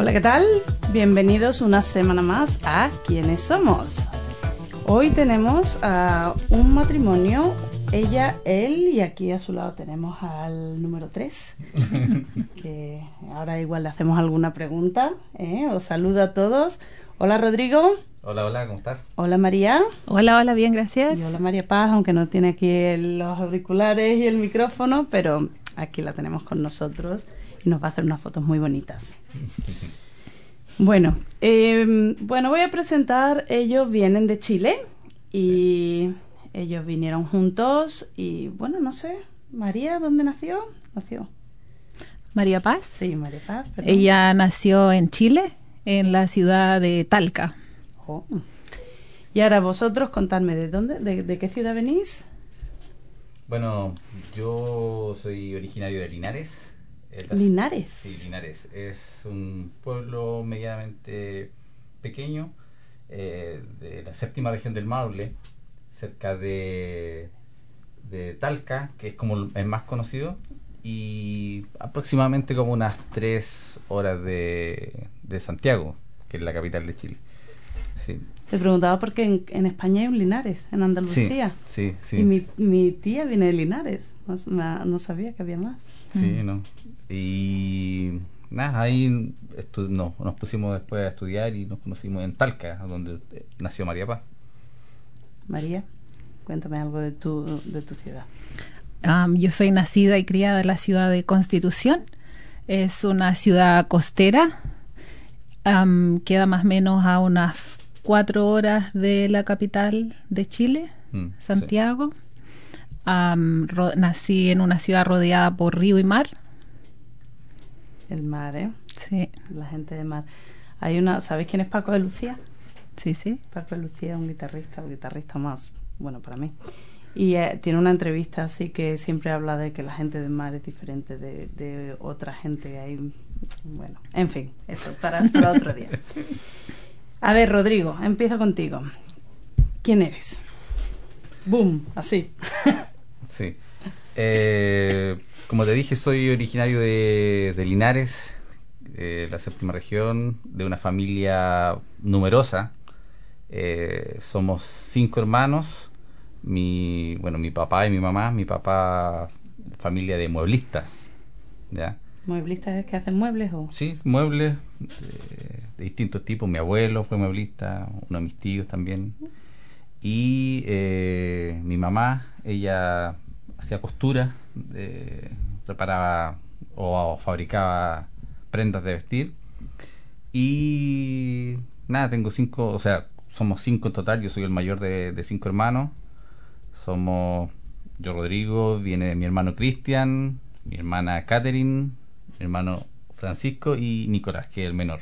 Hola, ¿qué tal? Bienvenidos una semana más a ¿Quiénes somos? Hoy tenemos a un matrimonio, ella, él, y aquí a su lado tenemos al número 3, que ahora igual le hacemos alguna pregunta. ¿eh? Os saludo a todos. Hola Rodrigo. Hola, hola, ¿cómo estás? Hola María. Hola, hola, bien, gracias. Y hola María Paz, aunque no tiene aquí el- los auriculares y el micrófono, pero aquí la tenemos con nosotros y nos va a hacer unas fotos muy bonitas. Bueno, eh, bueno, voy a presentar, ellos vienen de Chile y ellos vinieron juntos y bueno, no sé, María, ¿dónde nació? Nació. María Paz. Sí, María Paz. perdón. Ella nació en Chile, en la ciudad de Talca. Oh. Y ahora vosotros contadme de dónde, de, de qué ciudad venís. Bueno, yo soy originario de Linares. Eh, las- Linares. Sí, Linares. Es un pueblo medianamente pequeño eh, de la séptima región del Maule, cerca de, de Talca, que es como el más conocido, y aproximadamente como unas tres horas de, de Santiago, que es la capital de Chile. Sí, Te preguntaba porque en, en España hay un Linares, en Andalucía. sí, sí. Y mi, mi tía viene de Linares. No, sabía que había más. Sí, ¿no? Y nada, ahí estu- no, nos pusimos después a estudiar y nos conocimos en Talca, donde eh, nació María Paz. María, cuéntame algo de tu, de tu ciudad. Yo soy nacida y criada en la ciudad de Constitución. Es una ciudad costera. Queda más o menos a unas cuatro horas de la capital de Chile, Mm, sí. Santiago. Am, ro- nací en una ciudad rodeada por río y mar. El mar, ¿eh? Sí, La gente de mar. Hay una, ¿sabéis quién es Paco de Lucía? sí, sí. Paco de Lucía es un guitarrista, el guitarrista más, bueno, para mí. Y eh, tiene una entrevista así que siempre habla de que la gente del mar es diferente de, de otra gente. Hay, bueno, en fin, eso, para, para otro día. A ver, Rodrigo, empiezo contigo. ¿Quién eres? Boom, así. Sí. Eh, como te dije, soy originario de, Linares, la séptima región, de una familia numerosa. Eh, somos cinco hermanos. Mi, bueno, mi papá y mi mamá. Mi papá, familia de mueblistas. ¿ya? ¿Mueblistas que hacen muebles o...? Sí, muebles eh, de distintos tipos. Mi abuelo fue mueblista, uno de mis tíos también. Y eh, mi mamá, ella hacía costura, eh, preparaba o, fabricaba prendas de vestir. Y nada, tengo cinco, o sea, somos cinco en total. Yo soy el mayor de, de cinco hermanos. Somos yo, Rodrigo, viene mi hermano Cristian, mi hermana Catherine, hermano Francisco y Nicolás, que es el menor.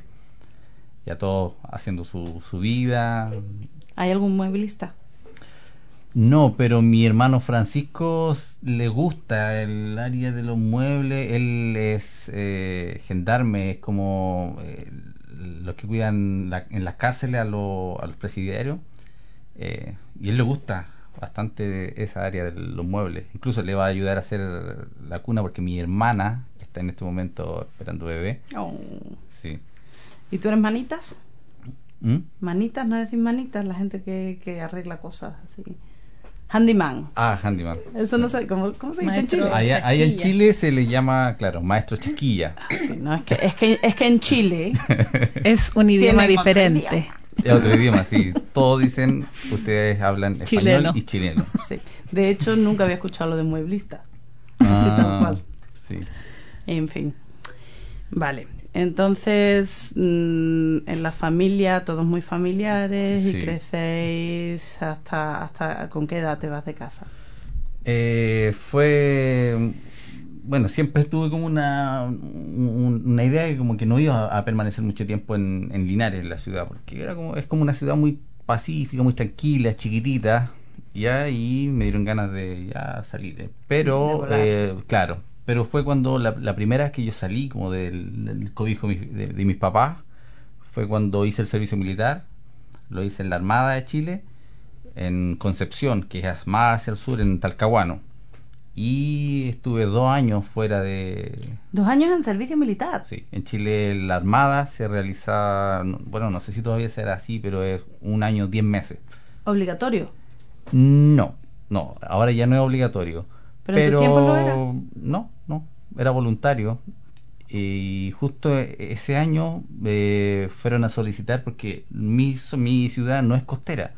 Ya todos haciendo su, su vida. ¿Hay algún mueblista? No, pero mi hermano Francisco le gusta el área de los muebles. Él es eh, gendarme, es como eh, los que cuidan la- en las cárceles a, lo- a los presidiarios. Eh, y él le gusta bastante esa área de los muebles. Incluso le va a ayudar a hacer la cuna porque mi hermana está en este momento esperando bebé. Oh. Sí. ¿Y tú eres manitas? ¿Mm? Manitas, no decís manitas, la gente que, que arregla cosas así. Handyman. Ah, handyman. Eso no sé, ¿cómo, cómo se dice en. Chile? Allá, allá en. Chile se le llama, claro, maestro chasquilla. Sí, no, es que, es que, es que en Chile Es un idioma diferente. Es otro idioma, sí. Todos dicen, ustedes hablan español Chileno. y chileno. Sí. De hecho, nunca había escuchado lo de mueblista. Así tal Ah, cual. Sí. En fin. Vale. Entonces, mm, en la familia, todos muy familiares y crecéis hasta, hasta... ¿Con qué edad te vas de casa? Eh, fue bueno, siempre estuve como una, una idea de como que no iba a permanecer mucho tiempo en, en Linares, la ciudad, porque era como, es como una ciudad muy pacífica, muy tranquila, chiquitita, ya, y me dieron ganas de ya salir. Pero, eh, claro, pero fue cuando la, primera vez que yo salí como del, cobijo de, de, mis papás, fue cuando hice el servicio militar, lo hice en la Armada de Chile, en Concepción, que es más hacia el sur, en Talcahuano y estuve dos años fuera de... ¿Dos años en servicio militar? Sí, en Chile la Armada se realiza, bueno, no sé si todavía será así, pero es un año, diez meses. ¿Obligatorio? No, no, ahora ya no es obligatorio. ¿Pero, en tu tiempo lo era? No, no, era voluntario. Y justo ese año eh, fueron a solicitar porque mi, mi ciudad no es costera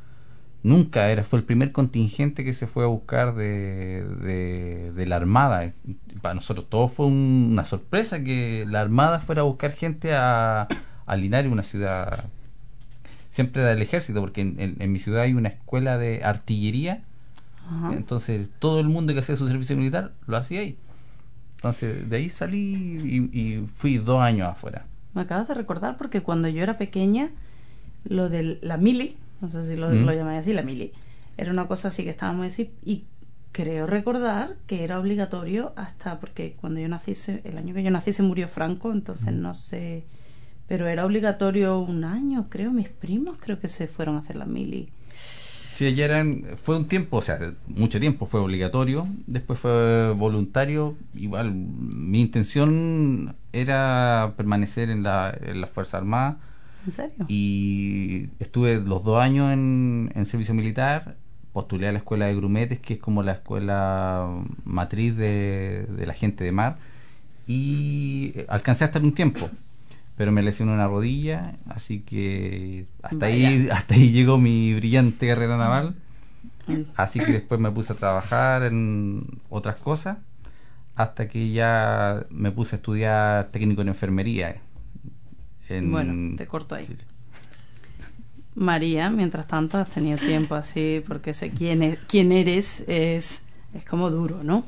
nunca era, fue el primer contingente que se fue a buscar de, de, la Armada. Para nosotros todo fue una sorpresa que la Armada fuera a buscar gente a, a Linares, una ciudad siempre era del ejército, porque en, mi ciudad hay una escuela de artillería, entonces todo el mundo que hacía su servicio militar lo hacía ahí. Entonces de ahí salí y, y fui dos años afuera. Me acabas de recordar porque cuando yo era pequeña, lo de la mili, no sé si lo, mm. lo así, la mili. Era una cosa así que estábamos así y creo recordar que era obligatorio hasta porque cuando yo nací, el año que yo nací se murió Franco, entonces mm. no sé, pero era obligatorio un año, creo, mis primos creo que se fueron a hacer la mili. Sí, ya eran, fue un tiempo, o sea, mucho tiempo fue obligatorio, después fue voluntario, igual mi intención era permanecer en la, en la Fuerza Armada ¿En serio? Y estuve los dos años en, servicio militar, postulé a la escuela de grumetes, que es como la escuela matriz de, la gente de mar, y alcancé a estar un tiempo, pero me lesioné una rodilla, así que hasta ahí, hasta ahí llegó mi brillante carrera naval. Mm. Así que después me puse a trabajar en otras cosas, hasta que ya me puse a estudiar técnico en enfermería bueno, te corto ahí. María, mientras tanto, has tenido tiempo así, porque sé quién, es, quién eres, es, es como duro, ¿no?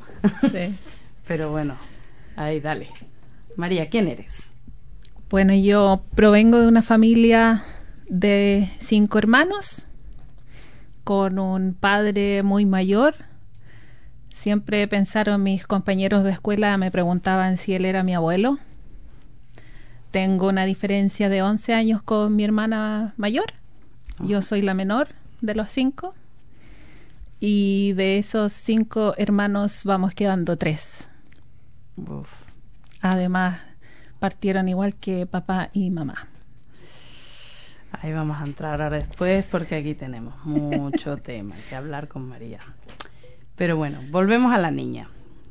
Sí. Pero bueno, ahí dale. María, ¿quién eres? Bueno, yo provengo de una familia de cinco hermanos, con un padre muy mayor. Siempre pensaron mis compañeros de escuela, me preguntaban si él era mi abuelo tengo una diferencia de 11 años con mi hermana mayor. Yo ah. soy la menor de los cinco. Y de esos cinco hermanos vamos quedando tres. Además, partieron igual que papá y mamá. Ahí vamos a entrar ahora después porque aquí tenemos mucho tema que hablar con María. Pero bueno, volvemos a la niña.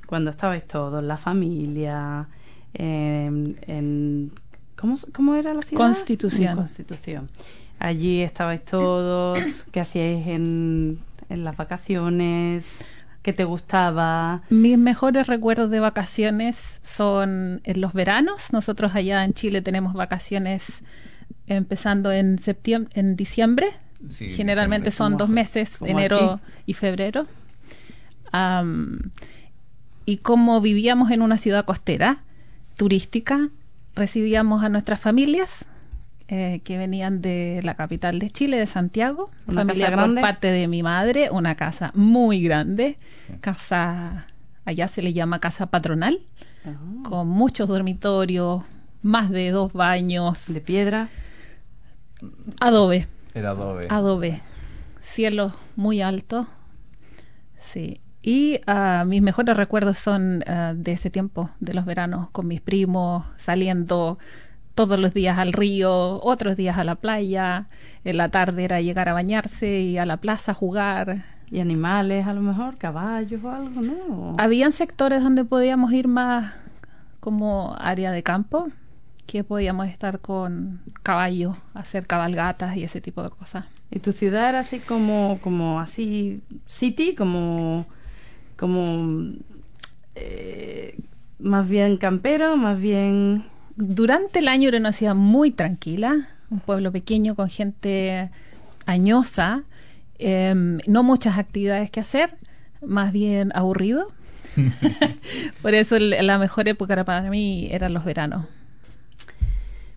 Cuando estabais todos, la familia, en ¿Cómo, era la ciudad? Constitución. Constitución. Allí estabais todos, ¿qué hacíais en, en las vacaciones? ¿Qué te gustaba? Mis mejores recuerdos de vacaciones son en los veranos. Nosotros allá en Chile tenemos vacaciones empezando en septiembre, en diciembre. Generalmente son dos meses, enero y febrero. y como vivíamos en una ciudad costera, turística, recibíamos a nuestras familias eh, que venían de la capital de Chile, de Santiago, una familia por parte de mi madre, una casa muy grande, casa, allá se le llama casa patronal, ah. con muchos dormitorios, más de dos baños. ¿De piedra? Adobe. Era adobe. Adobe. Cielo muy alto. Sí. Y uh, mis mejores recuerdos son uh, de ese tiempo, de los veranos, con mis primos, saliendo todos los días al río, otros días a la playa. En la tarde era llegar a bañarse y a la plaza a jugar. ¿Y animales a lo mejor? ¿Caballos o algo? ¿No? Habían sectores donde podíamos ir más como área de campo, que podíamos estar con caballos, hacer cabalgatas y ese tipo de cosas. ¿Y tu ciudad era así como, como así, city, como como eh, más bien campero, más bien... Durante el año era una ciudad muy tranquila, un pueblo pequeño con gente añosa, em, no muchas actividades que hacer. más bien aburrido. Por eso el- la mejor época para mí eran los veranos.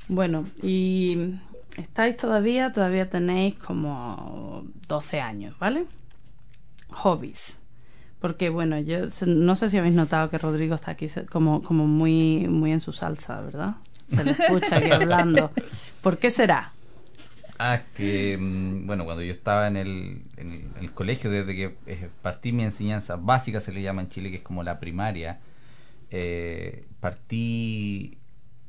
Bueno, y estáis todavía, todavía tenéis como 12 años, ¿vale? Hobbies. Porque bueno, yo no sé si habéis notado que Rodrigo está aquí como, como muy, muy en su salsa, ¿verdad? Se le escucha aquí hablando. ¿Por qué será? Ah, que, mm, bueno, cuando yo estaba en el, en el, en el colegio, desde que eh, partí mi enseñanza básica, se le llama en Chile, que es como la primaria, eh, partí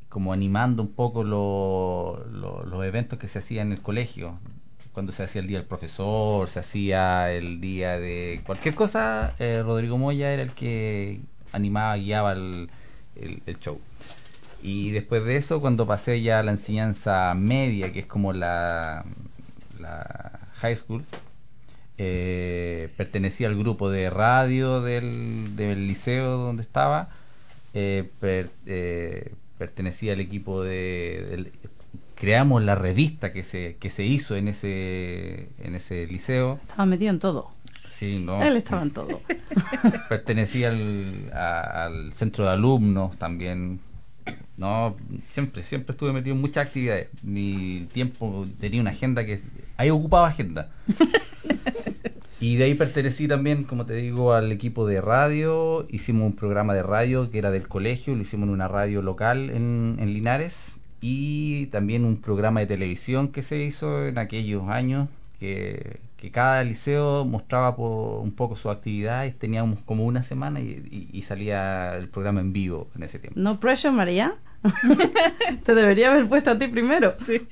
como animando un poco lo- lo- los eventos que se hacían en el colegio. Cuando se hacía el día del profesor, se hacía el día de cualquier cosa, eh, Rodrigo Moya era el que animaba, guiaba el, show. Y después de eso, cuando pasé ya a la enseñanza media, que es como la, high school, eh, pertenecía al grupo de radio del, del liceo donde estaba, eh, per- pertenecía al equipo de... creamos la revista que se, que se hizo en ese, en ese liceo. Estaba metido en todo. Sí, ¿no? Él estaba en todo. pertenecía al, a- al centro de alumnos también. No, siempre, siempre estuve metido en muchas actividades. Mi tiempo tenía una agenda que ahí ocupaba agenda. Y de ahí pertenecí también, como te digo, al equipo de radio. Hicimos un programa de radio que era del colegio, lo hicimos en una radio local en, en Linares. Y también un programa de televisión que se hizo en aquellos años, que, que cada liceo mostraba po- un poco su actividad y teníamos como una semana y, y- y salía el programa en vivo en ese tiempo. No pressure, María. Te debería haber puesto a ti primero. Sí.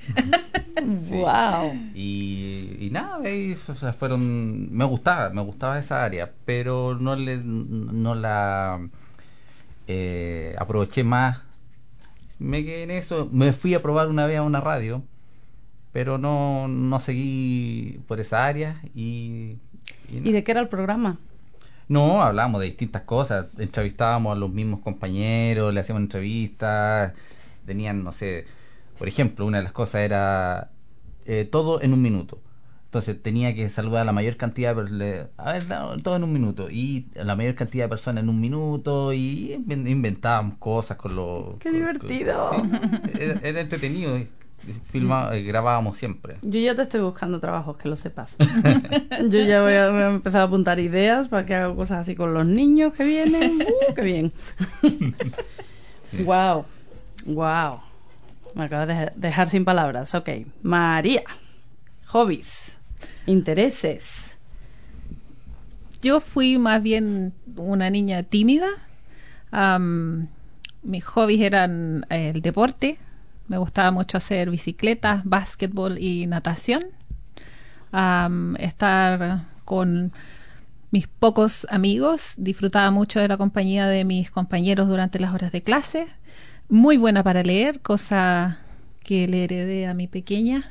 Wow. Y, y nada, o sea, fueron, me gustaba, me gustaba esa área, pero no le, no la eh, aproveché más. Me quedé en eso, me fui a probar una vez a una radio, pero no, no seguí por esa área y, y ¿Y nada. de qué era el programa? No, hablábamos de distintas cosas, entrevistábamos a los mismos compañeros, le hacíamos entrevistas, tenían, no sé, por ejemplo, una de las cosas era eh, todo en un minuto. Entonces tenía que saludar a la mayor cantidad de personas, a ver, no, todo en un minuto, y a la mayor cantidad de personas en un minuto, y inven- inventábamos cosas con los... ¡Qué con- divertido! con- sí, era, era entretenido, filma- eh, grabábamos siempre. Yo ya te estoy buscando trabajos, que lo sepas. Yo ya voy a, voy a empezar a apuntar ideas para que haga cosas así con los niños que vienen. ¡Uh, qué bien! Wow, wow. Me acabas de dejar sin palabras. Ok, María. Hobbies, intereses. Yo fui más bien una niña tímida. Mis hobbies eran eh, el deporte. Me gustaba mucho hacer bicicleta, básquetbol y natación. Estar con mis pocos amigos. Disfrutaba mucho de la compañía de mis compañeros durante las horas de clase. Muy buena para leer, cosa que le heredé a mi pequeña.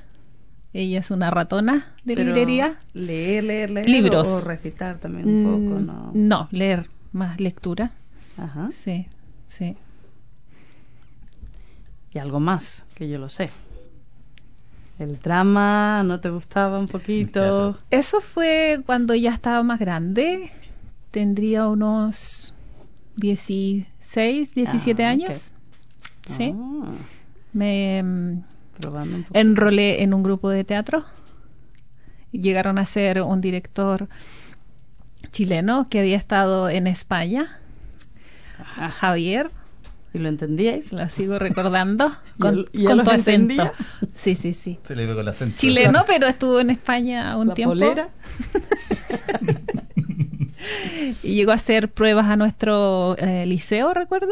Ella es una ratona de Pero librería. Leer, leer, leer. Libros. O, recitar también un poco, Mm, ¿no? no, leer, más lectura. Ajá. Sí, sí. Y algo más, que yo lo sé. El drama, ¿no te gustaba un poquito? Eso fue cuando ya estaba más grande. Tendría unos 16, 17 Ah, años. Sí. Ah, Me probando un poco. enrolé en un grupo de teatro. Llegaron a ser un director chileno que había estado en España, Ajá. Javier, ¿Y lo entendíais? lo sigo recordando, con, él- y él con acento. Sí, sí, sí. Se le ve con el acento. Chileno, pero estuvo en España un ¿La tiempo. polera? Y llegó a hacer pruebas a nuestro eh, liceo, recuerdo.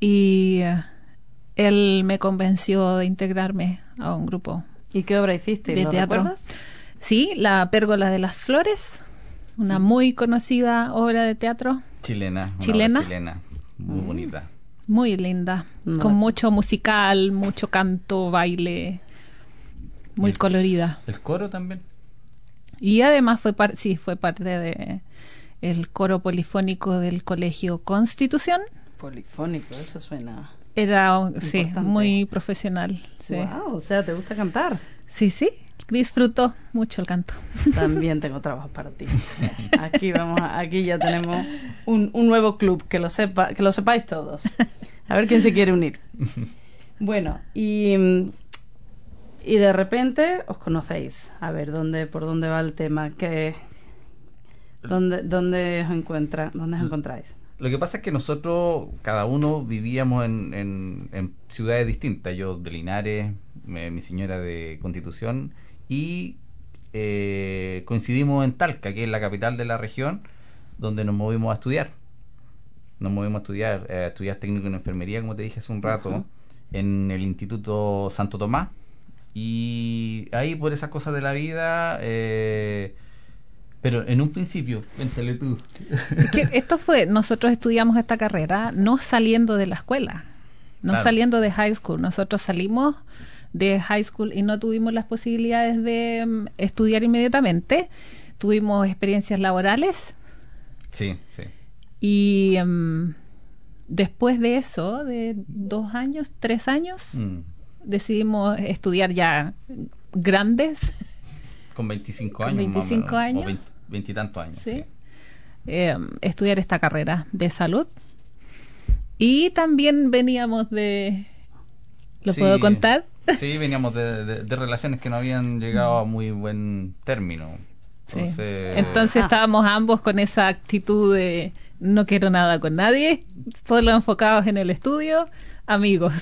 Y eh, él me convenció de integrarme a un grupo ¿Y qué obra hiciste? de ¿Lo teatro. recuerdas? Sí, La Pérgola de las Flores, una muy conocida obra de teatro, Chilena. una Chilena. obra chilena. Muy bonita. muy linda, No con mucho musical, mucho canto, baile, muy el- colorida. El coro también. Y además fue par- sí, fue parte de el coro polifónico del Colegio Constitución. Polifónico, eso suena. Era sí, muy profesional. Sí. Wow, o sea, ¿te gusta cantar? sí, sí, Disfruto mucho el canto. También tengo trabajo para ti. Aquí vamos, a- aquí ya tenemos un, un nuevo club que lo sepa, que lo sepáis todos. A ver quién se quiere unir. Bueno, y, y de repente os conocéis. A ver dónde, por dónde va el tema, que dónde, dónde os encuentra, dónde os encontráis. Lo que pasa es que nosotros, cada uno vivíamos en, en- en ciudades distintas. Yo de Linares, me- mi señora de Constitución, y eh, coincidimos en Talca, que es la capital de la región, donde nos movimos a estudiar. Nos movimos a estudiar, eh, a estudiar técnico en enfermería, como te dije hace un rato, en el Instituto Santo Tomás. Y ahí, por esas cosas de la vida, eh, pero en un principio, cuéntale tú. Es que esto fue, nosotros estudiamos esta carrera no saliendo de la escuela, no Claro. saliendo de high school. Nosotros salimos de high school y no tuvimos las posibilidades de mm, estudiar inmediatamente. Tuvimos experiencias laborales Sí, sí. y mm, después de eso, de dos años, tres años, Mm. decidimos estudiar ya grandes. Con 25 Con años. más o 25 menos, años. O 20, veintitantos años. ¿sí? sí. eh, estudiar esta carrera de salud. Y también veníamos de... ¿Lo Sí. puedo contar? Sí, veníamos de, de- de relaciones que no habían llegado a muy buen término. Sí. Entonces, Ah. estábamos ambos con esa actitud de no quiero nada con nadie, solo enfocados en el estudio, amigos.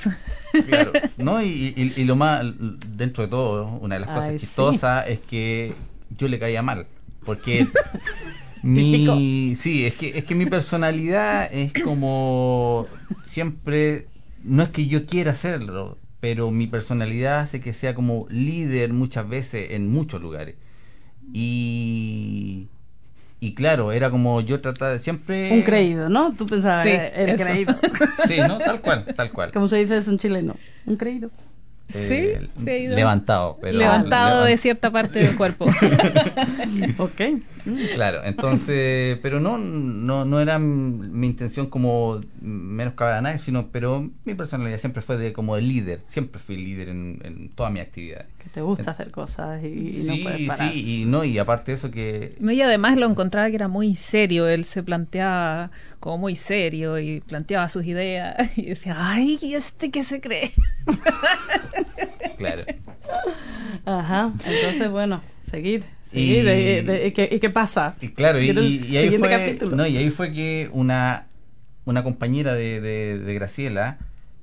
claro, ¿no? Y, y- y lo más, dentro de todo, una de las cosas sí. chistosas es que yo le caía mal. Porque mi. Sí, es que, es que mi personalidad es como. Siempre. No es que yo quiera hacerlo, pero mi personalidad hace que sea como líder muchas veces en muchos lugares. Y. Y claro, era como yo trataba siempre. Un creído, ¿no? Tú pensabas, Sí, el eso. creído. Sí, ¿no? Tal cual, tal cual. ¿Cómo se dice eso en chileno? Un creído. Eh, Sí, creído. levantado. Pero Levantado de cierta parte del cuerpo. Ok. Claro, entonces, pero no, no, no era mi intención como menoscabar a nadie, sino, pero mi personalidad siempre fue de como de líder, siempre fui líder en, en todas mis actividades. Que te gusta hacer cosas y, y sí, no puedes parar. sí, y no, y aparte de eso que No, y además lo encontraba que era muy serio, él se planteaba como muy serio y planteaba sus ideas y decía, ay, ¿y este qué se cree? claro. Ajá. Entonces, bueno, seguir. Y- Seguir. de- de- ¿Y, qué, pasa? Y claro, y, ahí fue, no, y ahí fue que una, una compañera de, de, Graciela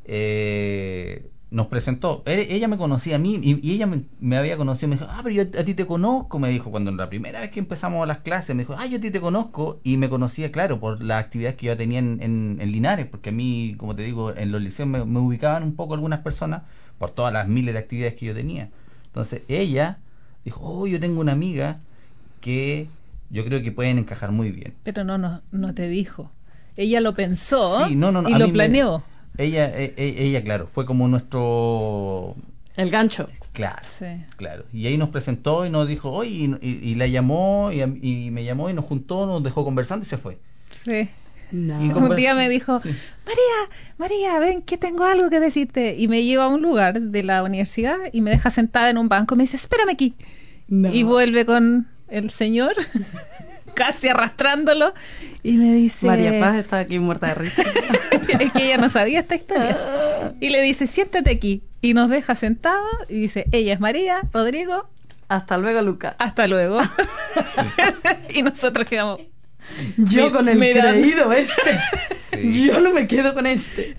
eh, nos presentó. E- Ella me conocía a mí y, ella me, me había conocido. Me dijo, ah, pero yo a ti te conozco. Me dijo, cuando la primera vez que empezamos las clases, me dijo, ah, yo a ti te conozco. Y me conocía, claro, por las actividades que yo tenía en, en, en Linares, porque a mí, como te digo, en los liceos me, me ubicaban un poco algunas personas por todas las miles de actividades que yo tenía. Entonces ella dijo, oh, yo tengo una amiga que yo creo que pueden encajar muy bien. Pero no, no, no te dijo. Ella lo pensó Sí, no, no, no, y lo me- planeó. Ella, e- e- ella, claro, fue como nuestro... El gancho. Claro, Sí. claro. Y ahí nos presentó y nos dijo, oye, y, y- y la llamó y, me llamó y nos juntó, nos dejó conversando y se fue. Sí. No. Un día me dijo, Sí. María, María, ven que tengo algo que decirte. Y me lleva a un lugar de la universidad y me deja sentada en un banco y me dice, espérame aquí. No. Y vuelve con el señor, casi arrastrándolo, y me dice... María Paz está aquí muerta de risa. es que ella no sabía esta historia. Y le dice, siéntate aquí. Y nos deja sentados y dice, ella es María, Rodrigo, Hasta luego, Luca. hasta luego. y nosotros quedamos... Yo mi- con el creído este. Sí. Yo no me quedo con este.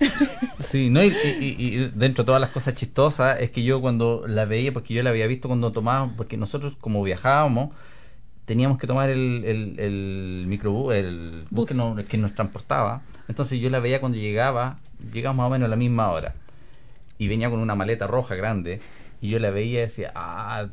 Sí, ¿no? Y, y- y- y dentro de todas las cosas chistosas es que yo cuando la veía, porque yo la había visto cuando tomábamos, porque nosotros como viajábamos, teníamos que tomar el, el, el microbús, el bus Bus. que, nos, que nos transportaba. Entonces yo la veía cuando llegaba, llegamos más o menos a la misma hora. Y venía con una maleta roja grande. Y yo la veía y decía, ah,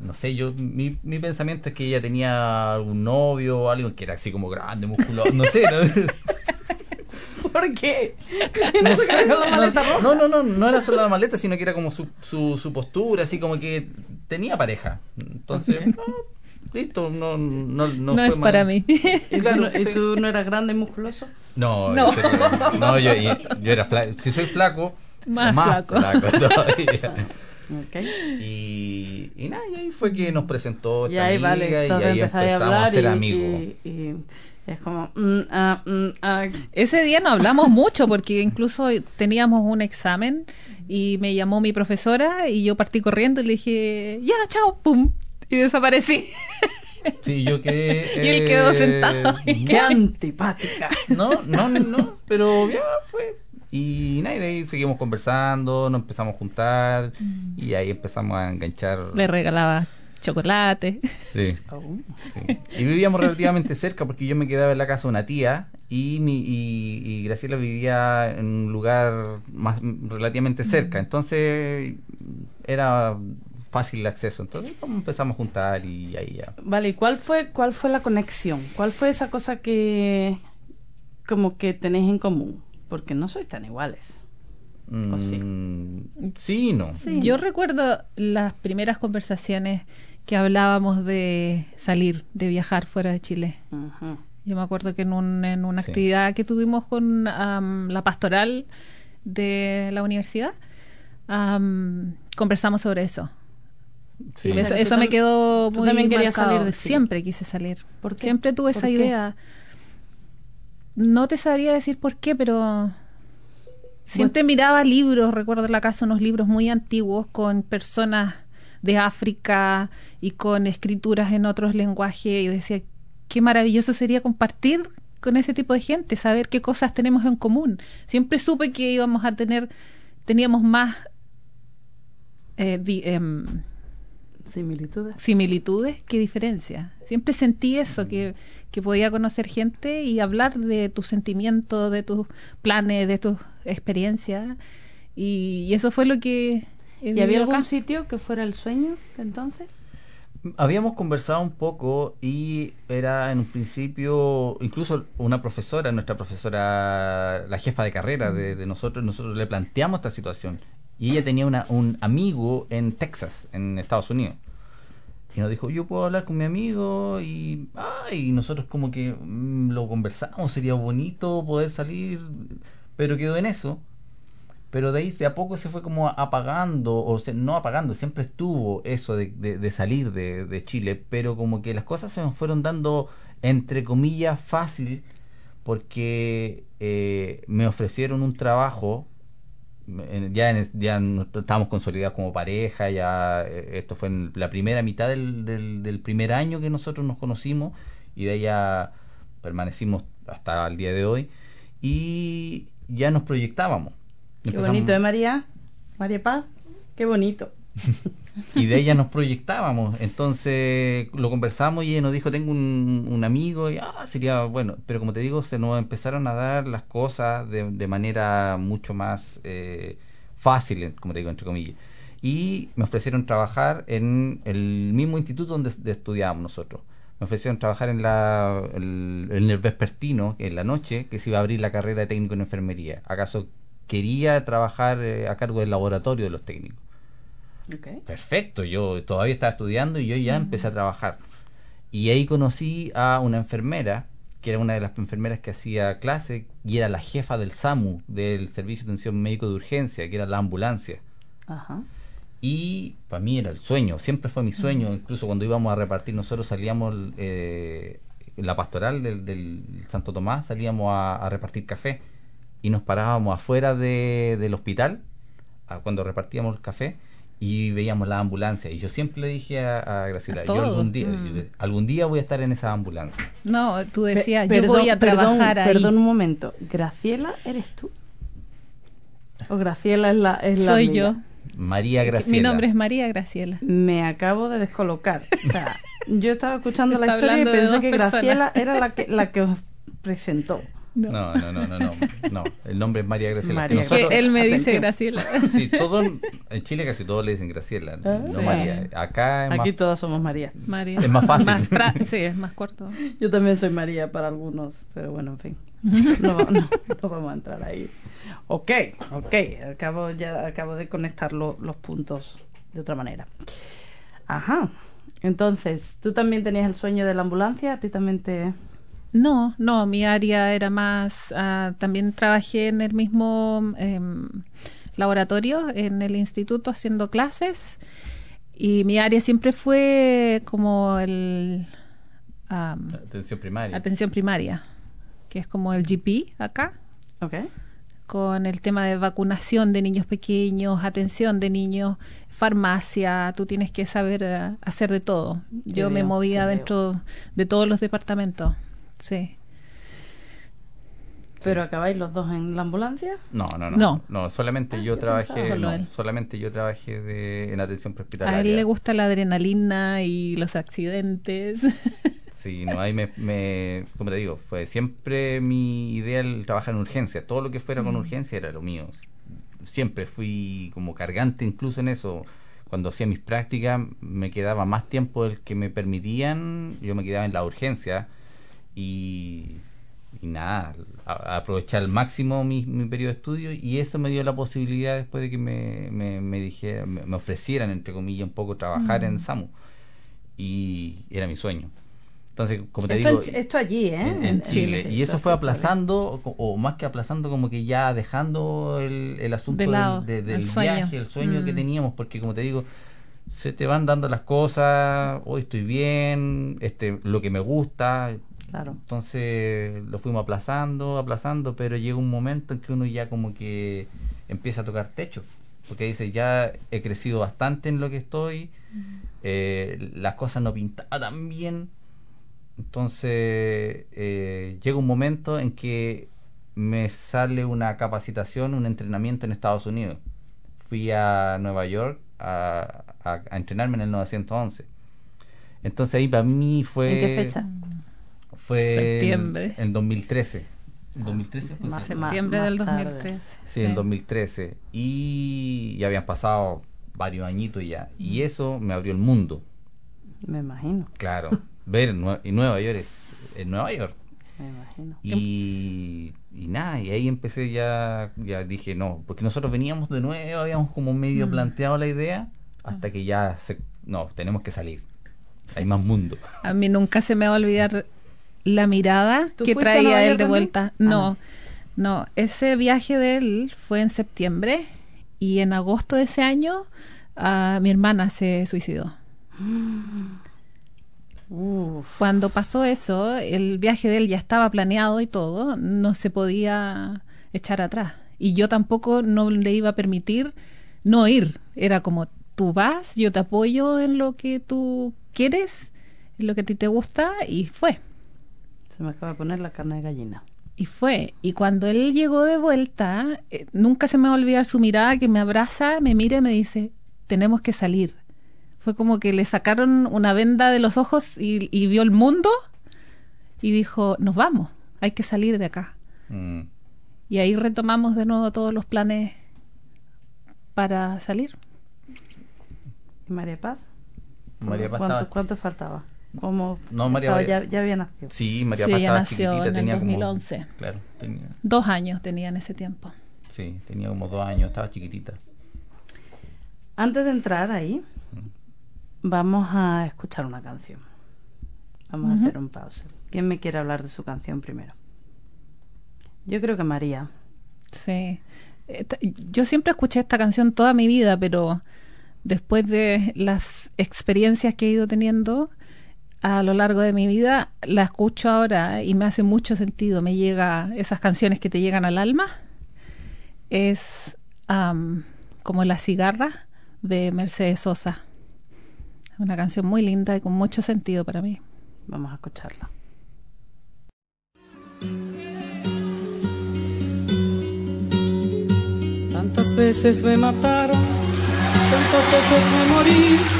no sé, yo, mi, mi pensamiento es que ella tenía algún novio o algo que era así como grande, musculoso, no sé, ¿no? ¿Por qué? ¿Qué tiene eso que ver con la maleta roja? No, no, no, no era solo la maleta, sino que era como su, su, su postura, así como que tenía pareja. Entonces, no, listo, no, no, no, No, fue es mal. para mí. ¿Y, Claro, tú, no- y sí. tú no eras grande y musculoso? No, No. serio, no, yo, yo era flaco. Si soy flaco, Más flaco. todavía. Y, y nada, y ahí fue que nos presentó Y esta ahí, amiga vale, y ahí a empezamos a hablar ser y, amigos. y- y es como... mm, ah, mm, ah. Ese día no hablamos mucho porque incluso teníamos un examen y me llamó mi profesora y yo partí corriendo y le dije, ya, chao, pum, y desaparecí. Sí, yo quedé... Y él quedó sentado. ¡Qué antipática! No, no, no, no, pero ya fue. Y nada, y de ahí seguimos conversando, nos empezamos a juntar y ahí empezamos a enganchar. Le regalaba chocolate. Sí, sí. Y vivíamos relativamente cerca porque yo me quedaba en la casa de una tía y, mi, y, y Graciela vivía en un lugar más relativamente cerca. Entonces era fácil el acceso. Entonces empezamos a juntar y ahí ya. Vale, ¿y cuál fue, cuál fue la conexión? ¿Cuál fue esa cosa que como que tenéis en común? Porque no sois tan iguales. ¿O sí? Mm, sí y no. Sí. Yo recuerdo las primeras conversaciones que hablábamos de salir, de viajar fuera de Chile. Yo me acuerdo que en, un- en una Sí. actividad que tuvimos con la pastoral de la universidad, am, conversamos sobre eso. Sí. O sea, Eso, me quedó muy también marcado. salir de Chile. Siempre quise salir. ¿Por qué? Siempre tuve ¿Por esa qué? idea. No te sabría decir por qué, pero siempre miraba libros, recuerdo en la casa unos libros muy antiguos con personas de África y con escrituras en otros lenguajes y decía, qué maravilloso sería compartir con ese tipo de gente, saber qué cosas tenemos en común. Siempre supe que íbamos a tener, teníamos más eh, di- em, Similitudes. similitudes que diferencias. Siempre sentí eso, que, que podía conocer gente y hablar de tus sentimientos, de tus planes, de tus experiencias. Y, y eso fue lo que... ¿Y había algún acá. sitio que fuera el sueño de entonces? Habíamos conversado un poco y era en un principio, incluso una profesora, nuestra profesora, la jefa de carrera de, de nosotros, nosotros le planteamos esta situación. Y ella tenía una, un amigo en Texas, en Estados Unidos. Y nos dijo, yo puedo hablar con mi amigo y, ay, y nosotros como que mm, lo conversamos, sería bonito poder salir, pero quedó en eso. Pero de ahí de a poco se fue como apagando, o no apagando, siempre estuvo eso de, de- de salir de, de Chile, pero como que las cosas se nos fueron dando, entre comillas, fácil, porque eh, me ofrecieron un trabajo, ya, en- ya estábamos consolidados como pareja, ya eh, esto fue en la primera mitad del, del, del primer año que nosotros nos conocimos, y de ya permanecimos hasta el día de hoy, y ya nos proyectábamos. Qué bonito, ¿eh, María? María Paz, qué bonito. y de ella nos proyectábamos. Entonces lo conversamos y ella nos dijo, tengo un, un amigo y ah, sería bueno. Pero como te digo, se nos empezaron a dar las cosas de, de manera mucho más eh, fácil, como te digo, entre comillas. Y me ofrecieron trabajar en el mismo instituto donde de- estudiábamos nosotros. Me ofrecieron trabajar en, la, el, en el vespertino, en la noche, que se iba a abrir la carrera de técnico en enfermería. ¿Acaso quería trabajar eh, a cargo del laboratorio de los técnicos? Perfecto, yo todavía estaba estudiando y yo ya empecé a trabajar. Y ahí conocí a una enfermera, que era una de las enfermeras que hacía clase, y era la jefa del SAMU, del Servicio de Atención Médico de Urgencia, que era la ambulancia. Ajá. Y para mí era el sueño, siempre fue mi sueño, incluso cuando íbamos a repartir, nosotros salíamos, eh, la pastoral del, del Santo Tomás, salíamos a, a repartir café y nos parábamos afuera de- del hospital a- cuando repartíamos el café y veíamos la ambulancia. Y yo siempre le dije a, a Graciela, A yo algún día, mm. yo- algún día voy a estar en esa ambulancia. No, tú Pe- decías, perdón, yo voy a perdón, trabajar ahí. Perdón un momento. ¿Graciela eres tú? ¿O Graciela es la, es la Soy amiga? yo. María Graciela. Mi nombre es María Graciela. Me acabo de descolocar. O sea, yo estaba escuchando la historia y pensé que personas. Graciela era la que, la que os presentó. No, no, no, no, no, no. El nombre es María Graciela. María Nosotros- Que él me dice. Graciela. Sí, todo en Chile casi todos le dicen Graciela, no Ah, no sí. María. Acá es Aquí más- todas somos María. María. Es más fácil. fra- sí, es más corto. Yo también soy María para algunos, pero bueno, en fin. No, va- no, no vamos a entrar ahí. Ok, ok. Acabo, ya acabo de conectar lo- los puntos de otra manera. Ajá. Entonces, ¿tú también tenías el sueño de la ambulancia? ¿A ti también te...? No, no, mi área era más, ah, también trabajé en el mismo em, laboratorio en el instituto haciendo clases y mi área siempre fue como el... Um, atención primaria. Atención primaria, que es como el GP acá. Ok. Con el tema de vacunación de niños pequeños, atención de niños, farmacia, tú tienes que saber uh, hacer de todo. Yo me movía dentro de todos los departamentos. Sí. ¿Pero acabáis los dos en la ambulancia? No, no, no. No, solamente ah, yo trabajé, solamente yo trabajé de, en atención prehospitalaria. A él le gusta la adrenalina y los accidentes. Sí, no, ahí me, me, como te digo, fue siempre mi idea el trabajar en urgencia. Todo lo que fuera con mm. urgencia era lo mío. Siempre fui como cargante incluso en eso. Cuando hacía mis prácticas me quedaba más tiempo del que me permitían. Yo me quedaba en la urgencia y y nada, aprovechar al máximo mi, periodo de estudio y eso me dio la posibilidad después de que me, me, me, ofrecieran, entre comillas, un poco trabajar en mm. SAMU. Y era mi sueño. Entonces, como te esto digo... esto allí, ¿eh? En, Chile. y eso fue aplazando, o, más que aplazando, como que ya dejando el, el asunto del, viaje, el sueño que mm. teníamos, porque como te digo, se te van dando las cosas, hoy estoy bien, este lo que me gusta, entonces lo fuimos aplazando, aplazando, pero llega un momento en que uno ya como que empieza a tocar techo, porque dice, ya he crecido bastante en lo que estoy, eh, las cosas no pintaban tan bien, entonces eh, llega un momento en que me sale una capacitación, un entrenamiento en Estados Unidos. Fui a Nueva York a, a entrenarme en el 911. Entonces ahí para mí fue... ¿En qué fecha? Fue septiembre. En, 2013. ¿En 2013 fue septiembre del 2013. Sí, en 2013. Y ya habían pasado varios añitos ya. Y eso me abrió el mundo. Me imagino. Claro. Ver en Nueva York en Nueva York. Me imagino. Y, y nada, y ahí empecé ya, ya dije no, porque nosotros veníamos de nuevo, habíamos como medio mm. planteado la idea, hasta que ya se, no, tenemos que salir. Hay más mundo. A mí nunca se me va a olvidar la mirada que traía él de vuelta. Ah, no, no, ese viaje de él fue en septiembre y en agosto de ese año uh, mi hermana se suicidó. Cuando pasó eso, el viaje de él ya estaba planeado y todo, no se podía echar atrás. Y yo tampoco no le iba a permitir no ir. Era como, tú vas, yo te apoyo en lo que tú quieres, en lo que a ti te gusta, y fue me acaba de poner la carne de gallina. Y fue, y cuando él llegó de vuelta, eh, nunca se me va a olvidar su mirada que me abraza, me mira y me dice, tenemos que salir. Fue como que le sacaron una venda de los ojos y, vio el mundo y dijo, nos vamos, hay que salir de acá. Mm. Y ahí retomamos de nuevo todos los planes para salir. ¿Y María Paz? María Paz ¿Cuánto, ¿Cuánto faltaba? Como no, María ya, ya, había nacido. Sí, María sí, estaba nació en tenía 2011. Como, claro, tenía, dos años tenía en ese tiempo. Sí, tenía como dos años, estaba chiquitita. Antes de entrar ahí, vamos a escuchar una canción. Vamos a hacer un pause. ¿Quién me quiere hablar de su canción primero? Yo creo que María. Sí. Yo siempre escuché esta canción toda mi vida, pero después de las experiencias que he ido teniendo, a lo largo de mi vida, la escucho ahora y me hace mucho sentido. Me llega esas canciones que te llegan al alma. Es como La cigarra de Mercedes Sosa. Una canción muy linda y con mucho sentido para mí. Vamos a escucharla. Tantas veces me mataron, tantas veces me morí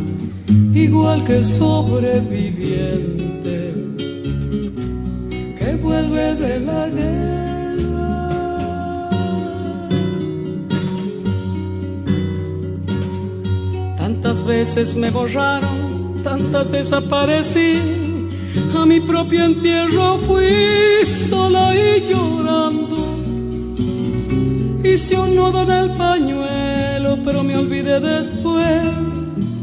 igual que sobreviviente que vuelve de la guerra. veces me borraron, tantas desaparecí. A mi propio entierro fui sola y llorando. Hice un nudo en el pañuelo, pero me olvidé después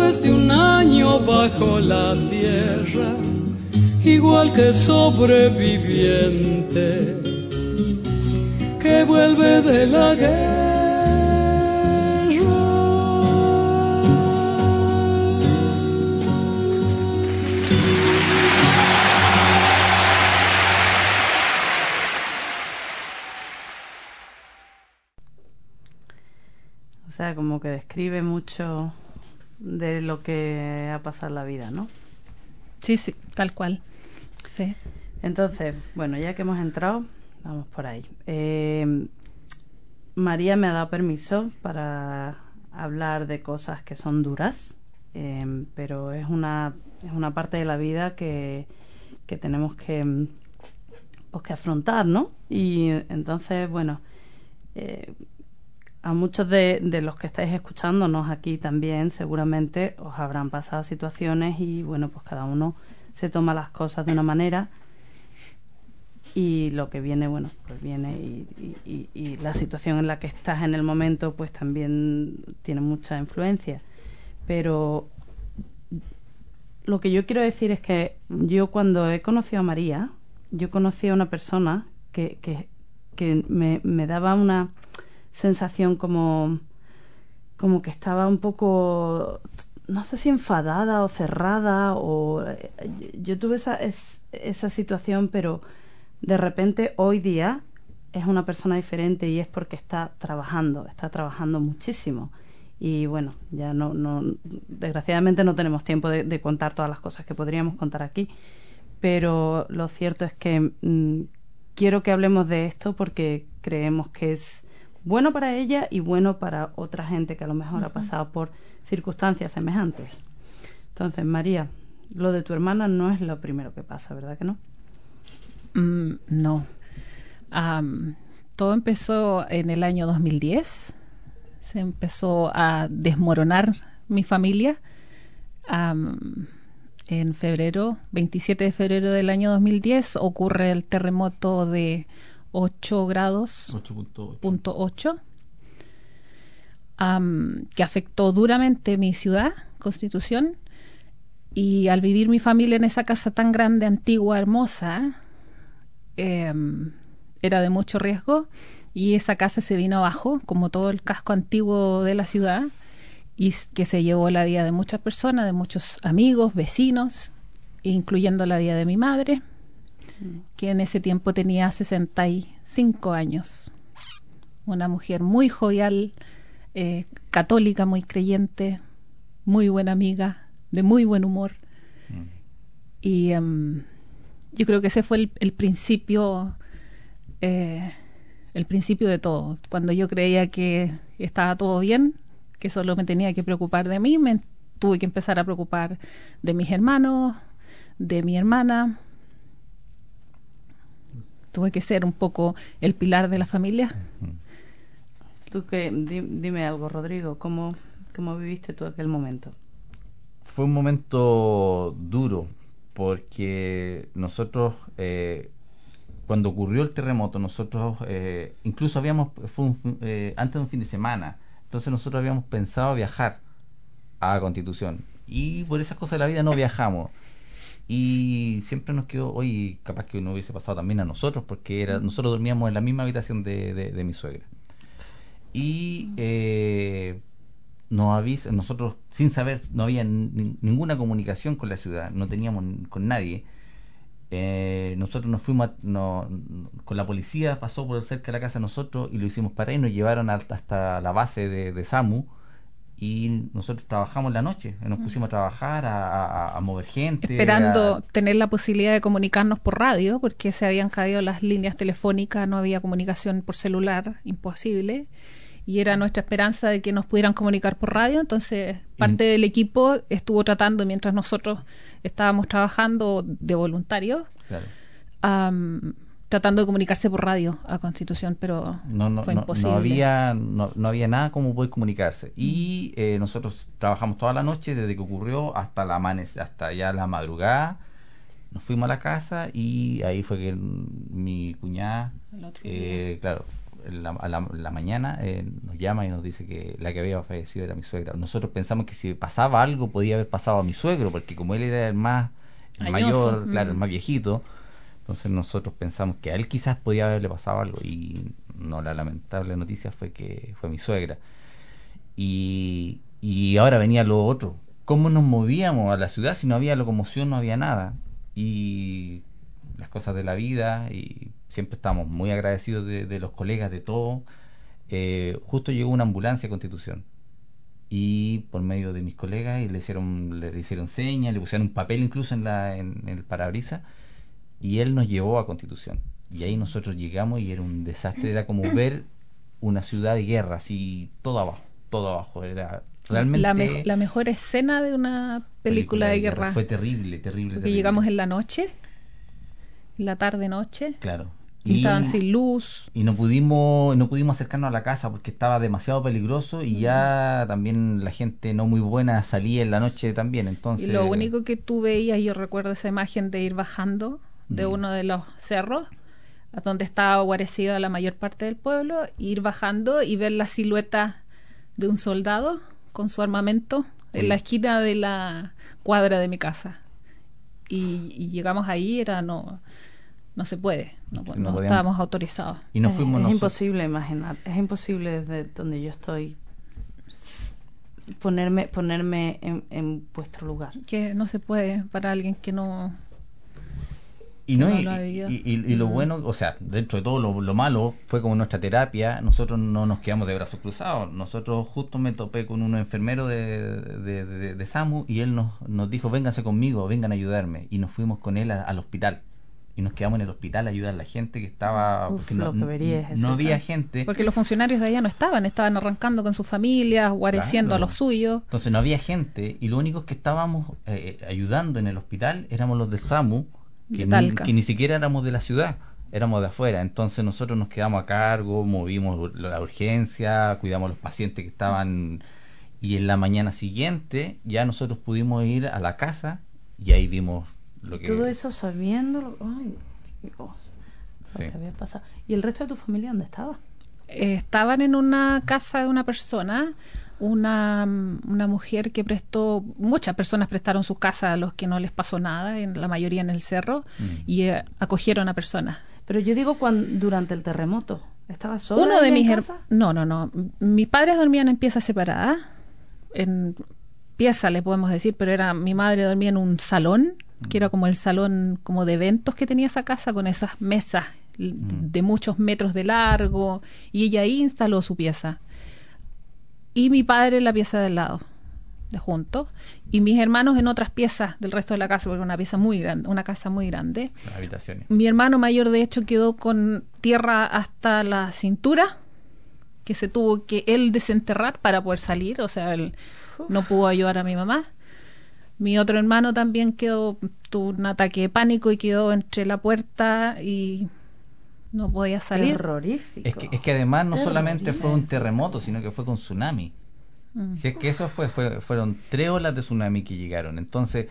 después de un año bajo la tierra, igual que sobreviviente que vuelve de la guerra. O sea, como que describe mucho de lo que ha pasado en la vida, ¿no? Sí, sí, tal cual. Sí. Entonces, bueno, ya que hemos entrado, vamos por ahí. Eh, María me ha dado permiso para hablar de cosas que son duras, eh, pero es una, es una parte de la vida que, que tenemos que, pues, que afrontar, ¿no? Y entonces, bueno, eh, a muchos de, de, los que estáis escuchándonos aquí también seguramente os habrán pasado situaciones y bueno, pues cada uno se toma las cosas de una manera y lo que viene, bueno, pues viene y, y, la situación en la que estás en el momento pues también tiene mucha influencia. Pero lo que yo quiero decir es que yo cuando he conocido a María, yo conocí a una persona que, que, que me, me daba una sensación como como que estaba un poco no sé si enfadada o cerrada o yo tuve esa es, esa situación pero de repente hoy día es una persona diferente y es porque está trabajando está trabajando muchísimo. Y bueno ya no no desgraciadamente no tenemos tiempo de, de contar todas las cosas que podríamos contar aquí pero lo cierto es que mmm, quiero que hablemos de esto porque creemos que es bueno para ella y bueno para otra gente que a lo mejor uh -huh. ha pasado por circunstancias semejantes. Entonces, María, lo de tu hermana no es lo primero que pasa, ¿verdad que no? Mm, no. Um, todo empezó en el año 2010. Se empezó a desmoronar mi familia. Um, en febrero, 27 de febrero del año 2010, ocurre el terremoto de 8 grados 8.8 um, que afectó duramente mi ciudad, Constitución, y al vivir mi familia en esa casa tan grande, antigua, hermosa, eh, era de mucho riesgo y esa casa se vino abajo, como todo el casco antiguo de la ciudad, y que se llevó la vida de muchas personas, de muchos amigos, vecinos, incluyendo la vida de mi madre que en ese tiempo tenía 65 años. Una mujer muy jovial, eh, católica, muy creyente, muy buena amiga, de muy buen humor. Y um, yo creo que ese fue el, el principio, eh, el principio de todo. Cuando yo creía que estaba todo bien, que solo me tenía que preocupar de mí, me tuve que empezar a preocupar de mis hermanos, de mi hermana, tuve que ser un poco el pilar de la familia. Tú que dime algo, Rodrigo, ¿cómo, cómo viviste tú aquel momento? Fue un momento duro porque nosotros eh, cuando ocurrió el terremoto nosotros eh, incluso habíamos fue un, eh, antes de un fin de semana Entonces nosotros habíamos pensado viajar a Constitución y por esas cosas de la vida no viajamos. Y siempre nos quedó, oye, capaz que no hubiese pasado también a nosotros, porque era, nosotros dormíamos en la misma habitación de, de, de mi suegra. Y eh, nos avisa, nosotros sin saber, no había ni- ninguna comunicación con la ciudad, no teníamos con nadie. Eh, nosotros nos fuimos, a- no- no- con la policía pasó por cerca de la casa de nosotros y lo hicimos para ahí, nos llevaron hasta, hasta la base de, de SAMU y nosotros trabajamos la noche, nos pusimos a trabajar, a, a- a mover gente. Esperando a- tener la posibilidad de comunicarnos por radio, porque se habían caído las líneas telefónicas, no había comunicación por celular, imposible. Y era nuestra esperanza de que nos pudieran comunicar por radio. Entonces, parte del equipo estuvo tratando, mientras nosotros estábamos trabajando de voluntarios, claro. Tratando de comunicarse por radio a Constitución, pero no, no, fue no- imposible. no había no, no había nada como poder comunicarse y eh, nosotros trabajamos toda la noche desde que ocurrió hasta la hasta ya la madrugada nos fuimos a la casa y ahí fue que mi cuñada eh, claro la, a la, la mañana eh, nos llama y nos dice que la que había fallecido era mi suegra nosotros pensamos que si pasaba algo podía haber pasado a mi suegro porque como él era el más el Añoso, mayor claro el mm. más viejito entonces nosotros pensamos que a él quizás podía haberle pasado algo y no, la lamentable noticia fue que fue mi suegra. Y, y ahora venía lo otro. ¿Cómo nos movíamos a la ciudad si no había locomoción, no había nada? Y las cosas de la vida y siempre estamos muy agradecidos de, los colegas, de todo. Eh, justo llegó una ambulancia a Constitución y por medio de mis colegas y le hicieron le hicieron señas, le pusieron un papel incluso en la en, el parabrisas y él nos llevó a Constitución y ahí nosotros llegamos y era un desastre, era como ver una ciudad de guerra, así todo abajo, todo abajo, era realmente la, mejo- la mejor escena de una película, de guerra. Fue terrible, terrible, porque terrible. llegamos en la noche, en la tarde-noche, claro. y estaban sin luz. y no pudimos no pudimos acercarnos a la casa porque estaba demasiado peligroso y ya también la gente no muy buena salía en la noche también entonces Y lo único que tú veías, yo recuerdo esa imagen de ir bajando de Mm. uno de los cerros, a donde estaba guarecida la mayor parte del pueblo, ir bajando y ver la silueta de un soldado con su armamento en la esquina de la cuadra de mi casa. Y, y llegamos ahí, era no no se puede, no, Sí, no no estábamos autorizados. y nos es, fuimos es imposible imaginar, es imposible desde donde yo estoy ponerme ponerme en, en vuestro lugar. Que no se puede para alguien que no y no y, lo y- y- y lo bueno o sea dentro de todo lo, lo malo fue como nuestra terapia. Nosotros no nos quedamos de brazos cruzados. Nosotros justo me topé con un enfermero de, de, de- de SAMU y él nos, nos dijo vénganse conmigo vengan a ayudarme. Y nos fuimos con él a- al hospital. Y nos quedamos en el hospital a ayudar a la gente que estaba Uf, porque que no había gente. Porque los funcionarios de allá no estaban, estaban arrancando con sus familias, guareciendo Claro. a los suyos. Entonces no había gente y lo único que estábamos eh, eh, ayudando en el hospital éramos los del SAMU, que De ni, Talca. que ni siquiera éramos de la ciudad, éramos de afuera. Entonces nosotros nos quedamos a cargo, movimos la urgencia, cuidamos a los pacientes que estaban y en la mañana siguiente ya nosotros pudimos ir a la casa y ahí vimos lo que... Todo eso sabiendo, ay, Dios, lo Sí. que había pasado. ¿Y el resto de tu familia dónde estaba? Eh, estaban en una casa de una persona, una, una mujer que prestó, muchas personas prestaron sus casas a los que no les pasó nada, en la mayoría en el cerro, Mm. y eh, acogieron a personas. Pero yo digo cuando, durante el terremoto. ¿Estaba sola Uno de en mis casa? no, no, no. Mis padres dormían en piezas separadas, en pieza le podemos decir, pero era mi madre dormía en un salón, que era como el salón como de eventos que tenía esa casa con esas mesas l- de muchos metros de largo y ella ahí instaló su pieza. Y mi padre en la pieza del lado, de junto, y mis hermanos en otras piezas del resto de la casa, porque era una pieza muy grande, una casa muy grande. Las habitaciones. Mi hermano mayor, de hecho, quedó con tierra hasta la cintura, que se tuvo que él desenterrar para poder salir, o sea, él no pudo ayudar a mi mamá. Mi otro hermano también quedó, tuvo un ataque de pánico y quedó entre la puerta y no podía salir. Terrorífico. Es que, es que además no solamente fue un terremoto, sino que fue con tsunami. Mm. Si es que eso fue, fue, fueron tres olas de tsunami que llegaron. Entonces,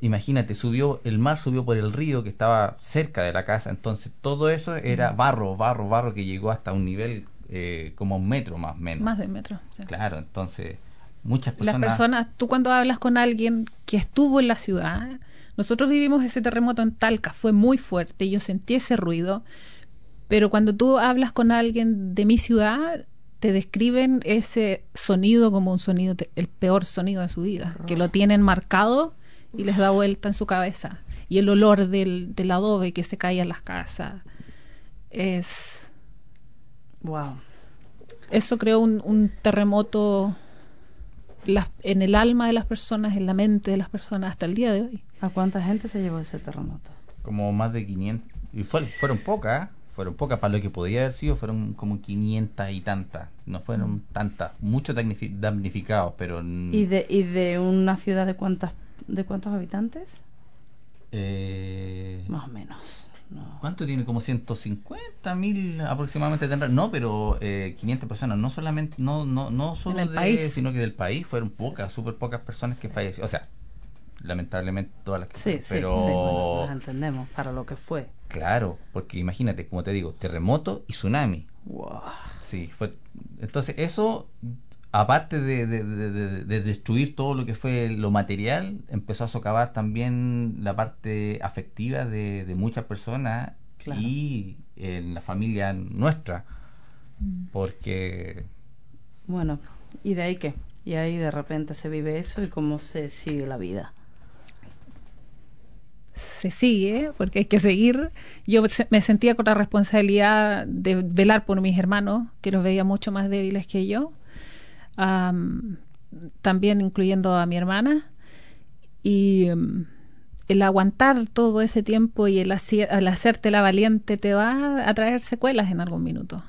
imagínate, subió, el mar subió por el río que estaba cerca de la casa. Entonces, todo eso era barro, barro, barro que llegó hasta un nivel eh, como un metro más o menos. Más de un metro. sí. Claro, entonces muchas Las personas... personas, tú cuando hablas con alguien que estuvo en la ciudad, nosotros vivimos ese terremoto en Talca, fue muy fuerte, yo sentí ese ruido, pero cuando tú hablas con alguien de mi ciudad, te describen ese sonido como un sonido, te- el peor sonido de su vida, que lo tienen marcado y les da vuelta en su cabeza. Y el olor del, del adobe que se caía en las casas. Es, Wow. eso creó un, un terremoto las- en el alma de las personas, en la mente de las personas hasta el día de hoy. ¿A cuánta gente se llevó ese terremoto? como más de 500 y fue- fueron pocas ¿eh? Fueron pocas para lo que podía haber sido fueron como 500 y tantas no fueron tantas muchos damnifi- damnificados pero ¿Y de, y de una ciudad de cuántas de cuántos habitantes? eh, Más o menos. No. ¿cuánto tiene? como 150 mil aproximadamente tendrá no pero eh, 500 personas no solamente no no no solo el de, país. sino que del país fueron pocas súper pocas personas que fallecieron o sea lamentablemente todas las que Sí, sí, pero sí, bueno, las entendemos para lo que fue. claro porque imagínate como te digo terremoto y tsunami Wow. Sí, fue. Entonces, eso, aparte de, de- de- de- de destruir todo lo que fue lo material, empezó a socavar también la parte afectiva de, de muchas personas Claro. y en la familia nuestra. Porque, Bueno, ¿y de ahí qué? Y ahí de repente se vive eso y cómo se sigue la vida. Se sigue, porque hay que seguir. Yo me sentía con la responsabilidad de velar por mis hermanos, que los veía mucho más débiles que yo, Am, también incluyendo a mi hermana. Y em, el aguantar todo ese tiempo y el, hacerte la valiente te va a traer secuelas en algún minuto.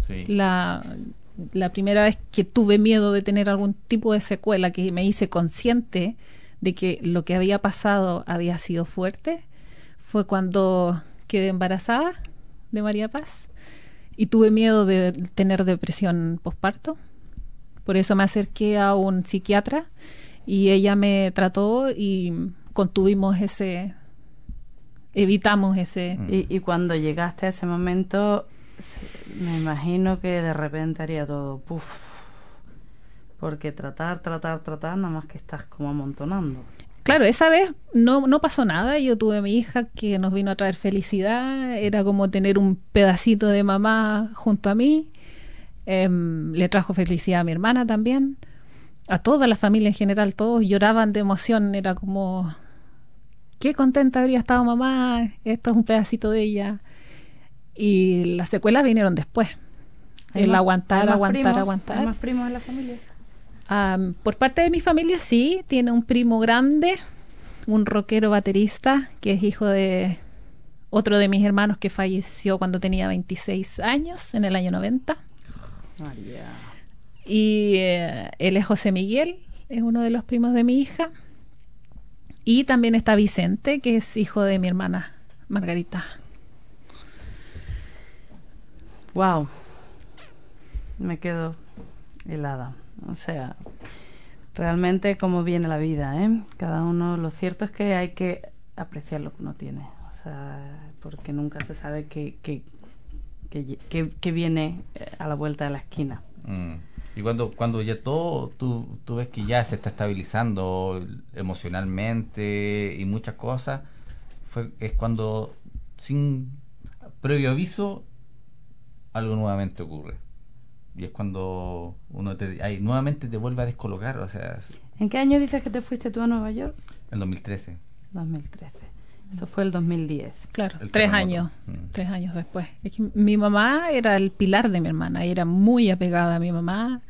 sí. La, la primera vez que tuve miedo de tener algún tipo de secuela, que me hice consciente de que lo que había pasado había sido fuerte, fue cuando quedé embarazada de María Paz y tuve miedo de tener depresión posparto. Por eso me acerqué a un psiquiatra y ella me trató y contuvimos ese, evitamos ese, Mm. Y, y cuando llegaste a ese momento, me imagino que de repente haría todo, puf. Porque tratar, tratar, tratar, nada más que estás como amontonando. Claro, esa vez no, no pasó nada. Yo tuve a mi hija que nos vino a traer felicidad. Era como tener un pedacito de mamá junto a mí. Em, le trajo felicidad a mi hermana también. A toda la familia en general. Todos lloraban de emoción. Era como, qué contenta habría estado mamá. Esto es un pedacito de ella. Y las secuelas vinieron después. ¿Hay El aguantar, aguantar, primos? aguantar. ¿Hay más primos en la familia? Por parte de mi familia sí, tiene un primo grande, un rockero baterista, que es hijo de otro de mis hermanos que falleció cuando tenía 26 años, en el año 90. María. Y eh, él es José Miguel, es uno de los primos de mi hija. Y también está Vicente, que es hijo de mi hermana Margarita. Wow. Me quedo helada. O sea, realmente cómo viene la vida, ¿eh? Cada uno, lo cierto es que hay que apreciar lo que uno tiene. O sea, porque nunca se sabe qué, qué viene eh, a la vuelta de la esquina. Mm. Y cuando, cuando ya todo, tú, tú ves que ya se está estabilizando emocionalmente y muchas cosas, fue, es cuando sin previo aviso algo nuevamente ocurre. Y es cuando uno te, ahí, nuevamente te vuelve a descolocar, o sea, ¿En qué año dices que te fuiste tú a Nueva York? el 2013. 2013. Eso fue el 2010. Claro, El tres terremoto. años, Mm. tres años después. Es que mi mamá era el pilar de mi hermana, era muy apegada a mi mamá,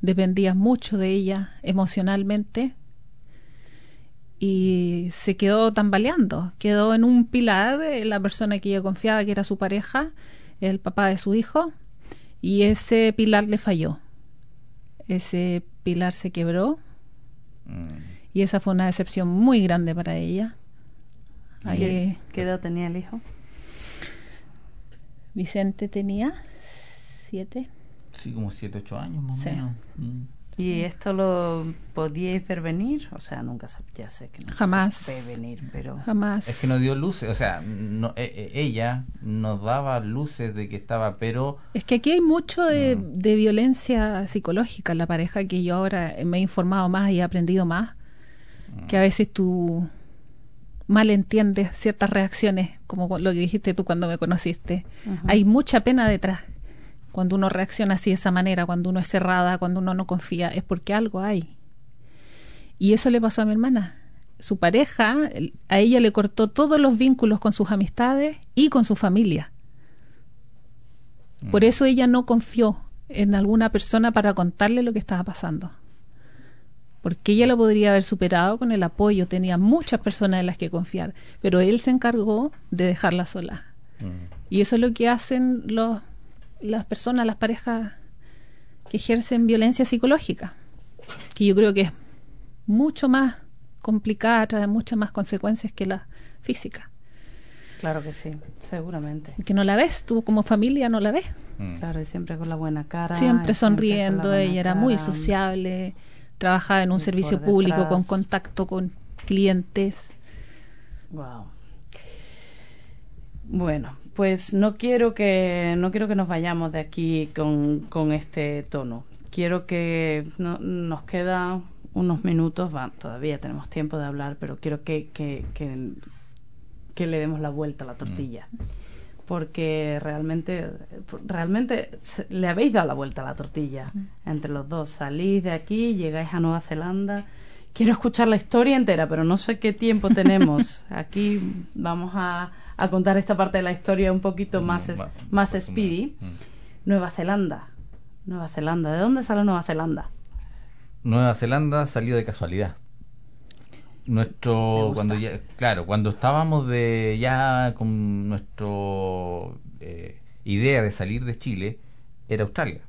dependía mucho de ella emocionalmente y se quedó tambaleando, quedó en un pilar, eh, la persona que ella confiaba que era su pareja, el papá de su hijo, y ese pilar le falló. Ese pilar se quebró Mm. y esa fue una decepción muy grande para ella. Ahí- ¿Qué, qué edad tenía el hijo? Vicente tenía siete. Sí, como 7, 8 años más o Sí. menos. Mm. ¿Y esto lo podíais ver venir? O sea, nunca se, ya sé que no Jamás. se ve venir, pero... Jamás. Es que nos dio luces, o sea, no, e- e- ella nos daba luces de que estaba, pero Es que aquí hay mucho de, Mm. de violencia psicológica en la pareja que yo ahora me he informado más y he aprendido más. Que a veces tú mal entiendes ciertas reacciones, como lo que dijiste tú cuando me conociste. Hay mucha pena detrás. Cuando uno reacciona así de esa manera, cuando uno es cerrada, cuando uno no confía, es porque algo hay. Y eso le pasó a mi hermana. Su pareja, a ella le cortó todos los vínculos con sus amistades y con su familia. Por eso ella no confió en alguna persona para contarle lo que estaba pasando. Porque ella lo podría haber superado con el apoyo, tenía muchas personas en las que confiar, pero él se encargó de dejarla sola. Y eso es lo que hacen los, las personas, las parejas que ejercen violencia psicológica, que yo creo que es mucho más complicada, trae muchas más consecuencias que la física. Claro que sí, seguramente. Que no la ves, tú como familia no la ves. mm, Claro, y siempre con la buena cara. siempre sonriendo, ella era muy cara. sociable, trabajaba en un servicio público con contacto con clientes. Wow. Bueno, pues no quiero que no quiero que nos vayamos de aquí con, con este tono. Quiero que no- nos queda unos minutos, va, todavía tenemos tiempo de hablar, pero quiero que, que, que, que le demos la vuelta a la tortilla. Porque realmente, realmente le habéis dado la vuelta a la tortilla entre los dos. Salís de aquí, llegáis a Nueva Zelanda. Quiero escuchar la historia entera, pero no sé qué tiempo tenemos. Aquí vamos a, a contar esta parte de la historia un poquito más, es- más speedy. mm. Nueva Zelanda. Nueva Zelanda. ¿De dónde sale Nueva Zelanda? Nueva Zelanda salió de casualidad. Nuestro cuando ya, claro, cuando estábamos de ya con nuestro eh, idea de salir de Chile era Australia,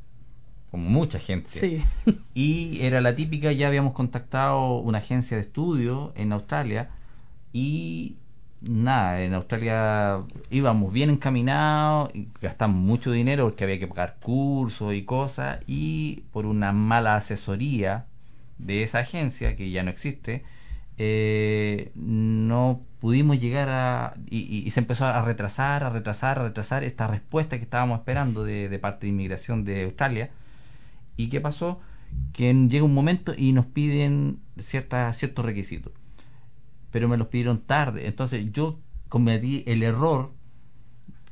como mucha gente. Sí. Y era la típica, ya habíamos contactado una agencia de estudio en Australia y nada, en Australia íbamos bien encaminados, gastamos mucho dinero porque había que pagar cursos y cosas y por una mala asesoría de esa agencia que ya no existe, eh, no pudimos llegar a... Y, se empezó a retrasar, a retrasar, a retrasar esta respuesta que estábamos esperando de, parte de inmigración de Australia. ¿Y qué pasó? Que llega un momento y nos piden cierta, ciertos requisitos. Pero me los pidieron tarde. Entonces yo cometí el error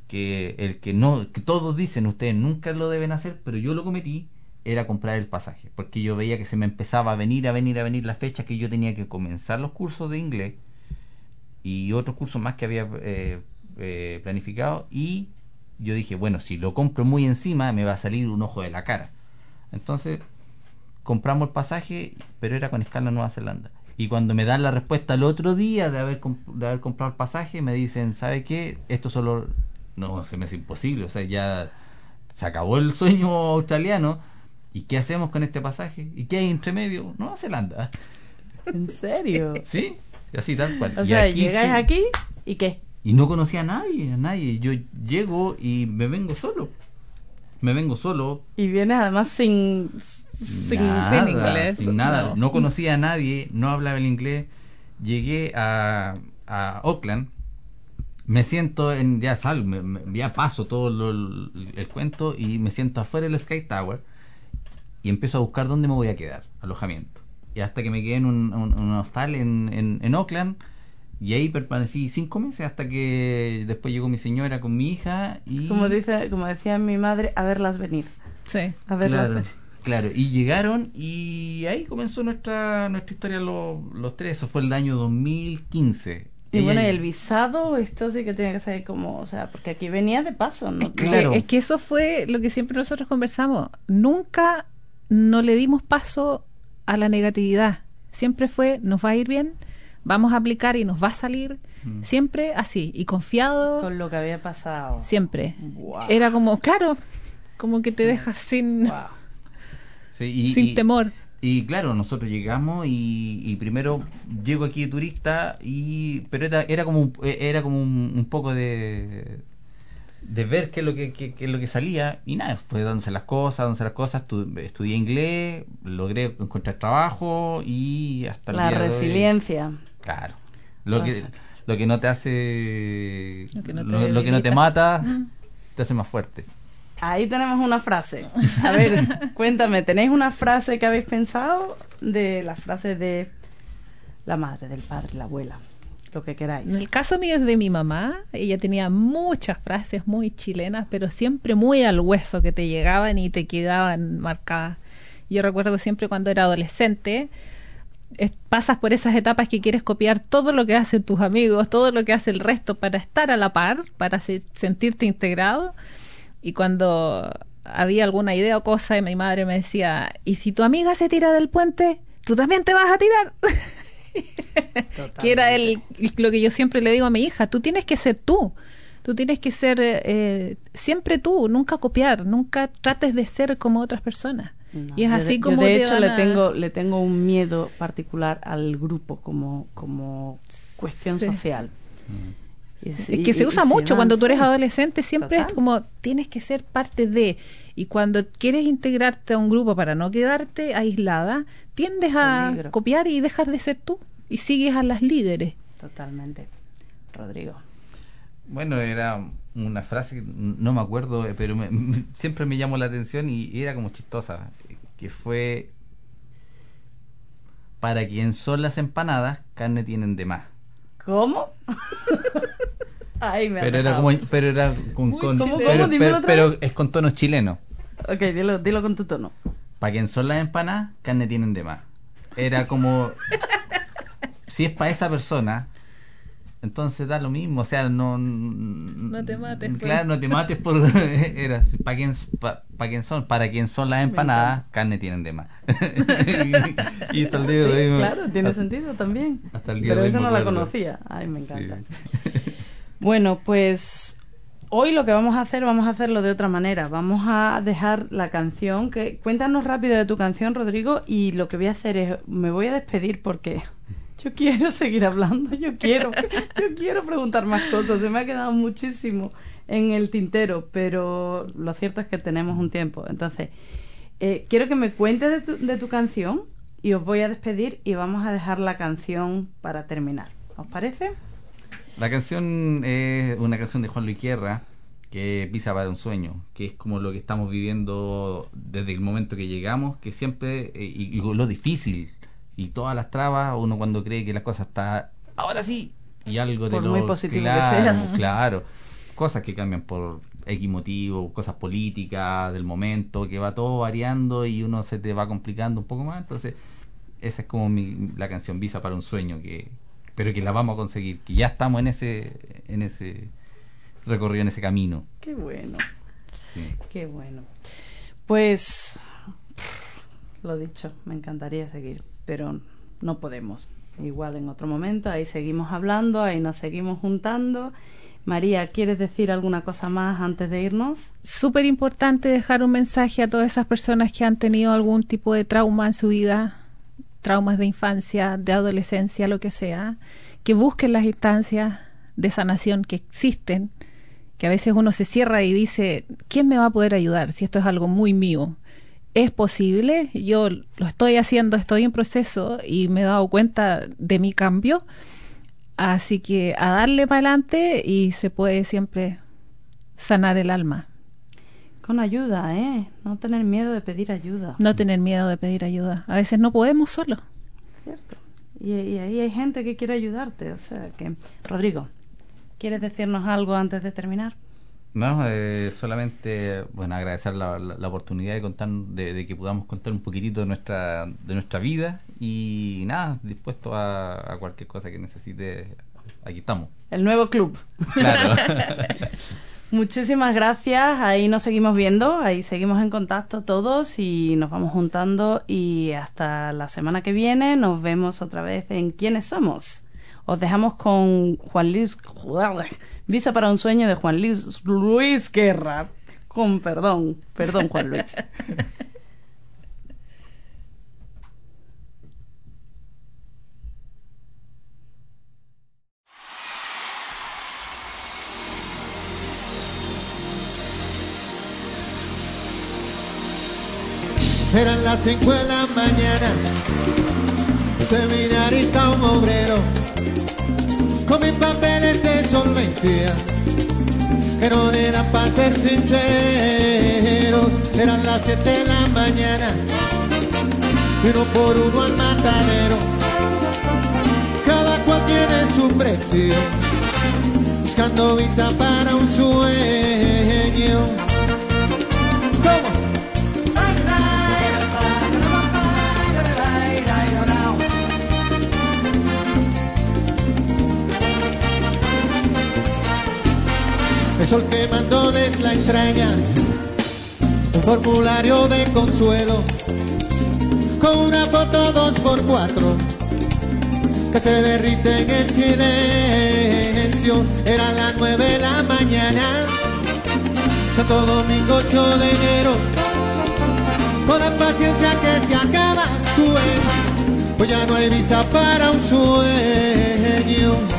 que el que no que todos dicen ustedes nunca lo deben hacer, pero yo lo cometí era comprar el pasaje, porque yo veía que se me empezaba a venir, a venir, a venir la fecha que yo tenía que comenzar los cursos de inglés y otros cursos más que había eh, eh, planificado y yo dije, bueno, si lo compro muy encima me va a salir un ojo de la cara. Entonces compramos el pasaje, pero era con escala Nueva Zelanda. Y cuando me dan la respuesta el otro día de haber, comp- de haber comprado el pasaje, me dicen, ¿sabe qué? Esto solo... No, se me hace imposible. O sea, ya se acabó el sueño australiano. ¿Y qué hacemos con este pasaje? ¿Y qué hay entre medio? Nueva Zelanda. ¿En serio? ¿Sí? Así tal cual. O Y sea, aquí llegáis sí. aquí y qué? Y no conocía a nadie, a nadie. Yo llego y me vengo solo. Me vengo solo. Y vienes además sin... sin nada, sin inglés. sin nada. No. No. conocía a nadie, no hablaba el inglés. Llegué a, a Auckland. Me siento en, ya sal, me- me- ya paso todo lo- el, el cuento y me siento afuera del Sky Tower y empiezo a buscar dónde me voy a quedar, alojamiento. Y hasta que me quedé en un, un- un hostal en, en, en Auckland y ahí permanecí cinco meses hasta que después llegó mi señora con mi hija y... Como, dice, como decía mi madre, a verlas venir. Sí. A verlas Claro, venir. claro, y llegaron y ahí comenzó nuestra nuestra historia los, los tres. Eso fue el año 2015. Y bueno, y el visado, esto sí que tiene que ser como, o sea, porque aquí venía de paso, ¿no? Es que, Claro. es que eso fue lo que siempre nosotros conversamos. Nunca no le dimos paso a la negatividad. Siempre fue, nos va a ir bien, vamos a aplicar y nos va a salir. Mm. Siempre así, y confiado, Con lo que había pasado. siempre. Era como, claro, como que te dejas sin, Wow. Sí, y- sin y- temor. Y claro, nosotros llegamos y, y primero llego aquí de turista y pero era era como un, era como un, un poco de de ver qué es lo que, qué- qué es lo que salía y nada, fue dándose las cosas, dándose las cosas, estu- estudié inglés, logré encontrar trabajo y hasta el La día de hoy- resiliencia. Claro. Lo que, lo que no te hace, Lo que no te lo, lo que no te mata, te hace más fuerte. Ahí tenemos una frase. A ver, cuéntame, ¿tenéis una frase que habéis pensado de la frase de la madre, del padre, la abuela? Lo que queráis. En el caso mío es de mi mamá. Ella tenía muchas frases muy chilenas, pero siempre muy al hueso que te llegaban y te quedaban marcadas. Yo recuerdo siempre cuando era adolescente, es- pasas por esas etapas que quieres copiar todo lo que hacen tus amigos, todo lo que hace el resto para estar a la par, para se- sentirte integrado. Y cuando había alguna idea o cosa, y mi madre me decía, ¿y si tu amiga se tira del puente, tú también te vas a tirar? que era el, lo que yo siempre le digo a mi hija, tú tienes que ser tú, tú tienes que ser eh, eh, siempre tú, nunca copiar, nunca trates de ser como otras personas. No, y es así yo como de te hecho van le a- tengo le tengo un miedo particular al grupo como como cuestión Sí. social. Y- Es y- que se usa se mucho van, cuando tú eres sí. adolescente, siempre es como tienes que ser parte de. Y cuando quieres integrarte a un grupo para no quedarte aislada, tiendes a Peligro. copiar y dejas de ser tú y sigues a las líderes. Totalmente. Rodrigo. Bueno, era una frase, que no me acuerdo, eh, pero me- me- siempre me llamó la atención y era como chistosa, que fue, para quien son las empanadas, carne tienen de más. ¿Cómo? Ay, me Pero era, como, pero era con, Muy con- pero, pero- es con tonos chilenos. Ok, dilo, dilo con tu tono. Para quien son las empanadas, carne tienen de más. Era como, si es para esa persona, entonces da lo mismo, o sea, no... No te mates. Claro, no te mates por... Era para quien, pa- pa' quien son, para quien son las empanadas, carne tienen de más. y, y hasta el día de hoy claro, tiene hasta- sentido también. hasta el día Pero de hoy me no la conocía. Ay, me encanta. Sí. Bueno, pues hoy lo que vamos a hacer, vamos a hacerlo de otra manera. Vamos a dejar la canción que cuéntanos rápido de tu canción, Rodrigo, y lo que voy a hacer es me voy a despedir porque yo quiero seguir hablando, yo quiero, yo quiero preguntar más cosas. Se me ha quedado muchísimo en el tintero, pero lo cierto es que tenemos un tiempo. Entonces, eh, quiero que me cuentes de tu, de tu canción y os voy a despedir y vamos a dejar la canción para terminar. ¿Os parece? La canción es una canción de Juan Luis Guerra que pisa para un sueño, que es como lo que estamos viviendo desde el momento que llegamos, que siempre, eh, y, y lo difícil, y todas las trabas, uno cuando cree que la cosa está, ahora sí, y algo de Por lo... muy positivo que claro, seas. Claro, cosas que cambian por X motivo, cosas políticas del momento, que va todo variando y uno se te va complicando un poco más, entonces esa es como mi, la canción Visa para un sueño que pero que la vamos a conseguir que ya estamos en ese en ese recorrido en ese camino Qué bueno. sí. Qué bueno. Pues lo dicho, me encantaría seguir, pero no podemos. Igual en otro momento, ahí seguimos hablando, ahí nos seguimos juntando. María, ¿quieres decir alguna cosa más antes de irnos? Súper importante dejar un mensaje a todas esas personas que han tenido algún tipo de trauma en su vida, traumas de infancia, de adolescencia, lo que sea, que busquen las instancias de sanación que existen, que a veces uno se cierra y dice, ¿quién me va a poder ayudar si esto es algo muy mío? Es posible, yo lo estoy haciendo, estoy en proceso y me he dado cuenta de mi cambio, así que a darle para adelante y se puede siempre sanar el alma. Con ayuda, ¿eh? No tener miedo de pedir ayuda. No tener miedo de pedir ayuda. A veces no podemos solo. ¿Cierto? Y, y ahí hay gente que quiere ayudarte. O sea que, Rodrigo, ¿quieres decirnos algo antes de terminar? No eh, solamente bueno agradecer la, la- la oportunidad de contar de, de que podamos contar un poquitito de nuestra de nuestra vida y nada dispuesto a, a cualquier cosa que necesite aquí estamos El nuevo club. claro Muchísimas gracias. Ahí nos seguimos viendo, ahí seguimos en contacto todos y nos vamos juntando y hasta la semana que viene nos vemos otra vez en ¿Quiénes somos? Os dejamos con Juan Luis. Visa para un sueño de Juan Luis, Luis Guerra. Con perdón, perdón, Juan Luis. Eran las 5 de la mañana, seminarista un obrero con mis papeles de solvencia, que no eran para ser sinceros. Eran las siete de la mañana, uno por uno al matadero. Cada cual tiene su precio, buscando visa para un sueño. ¿Cómo? El sol que mandó desde la entraña un formulario de consuelo con una foto dos por cuatro que se derrite en el silencio. Era las nueve de la mañana, Santo Domingo 8 de enero. Toda paciencia que se acaba, ves, pues ya no hay visa para un sueño.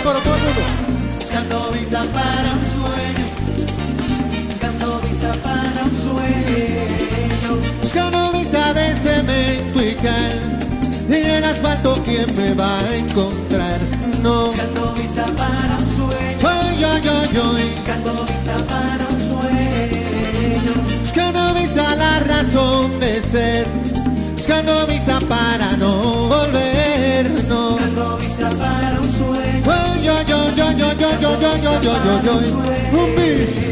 Coro todo el mundo. Buscando visa para un sueño. Buscando visa para un sueño. Buscando visa de cemento y cal. Y el asfalto, ¿quién me va a encontrar? No. Buscando visa para un sueño. Ay, ay, ay, ay. Buscando visa para un sueño. Buscando visa la razón joy, joy, joy, joy, joy, joy. Un.